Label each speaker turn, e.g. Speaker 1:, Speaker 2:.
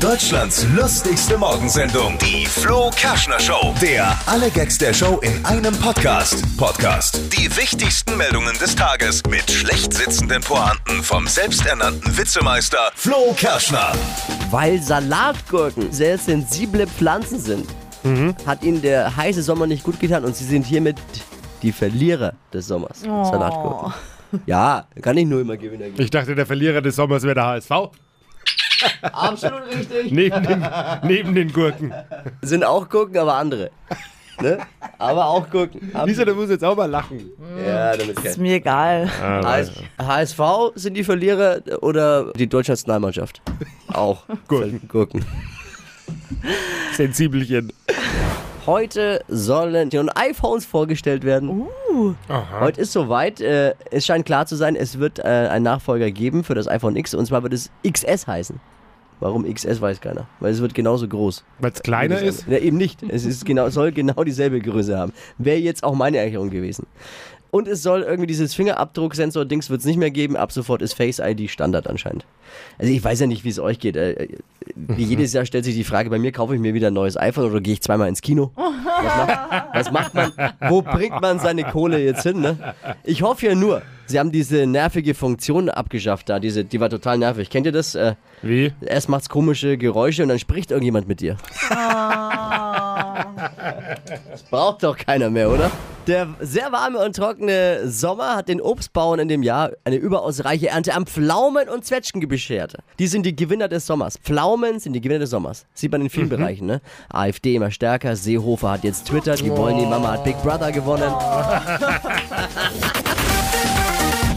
Speaker 1: Deutschlands lustigste Morgensendung, die Flo Kerschner Show. Der alle Gags der Show in einem Podcast. Podcast. Die wichtigsten Meldungen des Tages mit schlecht sitzenden Pointen vom selbsternannten Witzemeister Flo Kerschner.
Speaker 2: Weil Salatgurken sehr sensible Pflanzen sind, hat ihnen der heiße Sommer nicht gut getan und sie sind hiermit die Verlierer des Sommers. Salatgurken. Ja, kann ich nur immer Gewinner geben.
Speaker 3: Ich dachte, der Verlierer des Sommers wäre der HSV.
Speaker 2: Absolut richtig.
Speaker 3: Neben den, neben den Gurken.
Speaker 2: Sind auch Gurken, aber andere. Ne? Aber auch Gurken.
Speaker 3: Lisa, du musst jetzt auch mal lachen.
Speaker 2: Ja, damit
Speaker 4: Ist mir egal.
Speaker 2: HS HSV sind die Verlierer oder die deutsche Nationalmannschaft? Auch.
Speaker 3: Gurken.
Speaker 2: Gurken.
Speaker 3: Sensibelchen.
Speaker 2: Heute sollen die neuen iPhones vorgestellt werden. Heute ist soweit. Äh, es scheint klar zu sein, es wird äh, einen Nachfolger geben für das iPhone X und zwar wird es XS heißen. Warum XS weiß keiner. Weil es wird genauso groß.
Speaker 3: Weil es kleiner ist.
Speaker 2: Ja, eben nicht. Es ist genau, es soll genau dieselbe Größe haben. Wäre jetzt auch meine Erklärung gewesen. Und es soll irgendwie dieses Fingerabdrucksensor-Dings wird es nicht mehr geben. Ab sofort ist Face ID Standard anscheinend. Also ich weiß ja nicht, wie es euch geht. Äh, Wie jedes Jahr stellt sich die Frage, bei mir kaufe ich mir wieder ein neues iPhone oder gehe ich zweimal ins Kino? Was macht, was macht man? Wo bringt man seine Kohle jetzt hin? Ne? Ich hoffe ja nur, sie haben diese nervige Funktion abgeschafft da. Diese, die war total nervig. Kennt ihr das? Äh,
Speaker 3: Wie?
Speaker 2: erst macht's komische Geräusche und dann spricht irgendjemand mit dir. Das braucht doch keiner mehr, oder? Der sehr warme und trockene Sommer hat den Obstbauern in dem Jahr eine überaus reiche Ernte an Pflaumen und Zwetschgen beschert. Die sind die Gewinner des Sommers. Pflaumen sind die Gewinner des Sommers. Sieht man in vielen Bereichen, ne? AfD immer stärker, Seehofer hat jetzt Twitter, die wollen die Mama hat Big Brother gewonnen.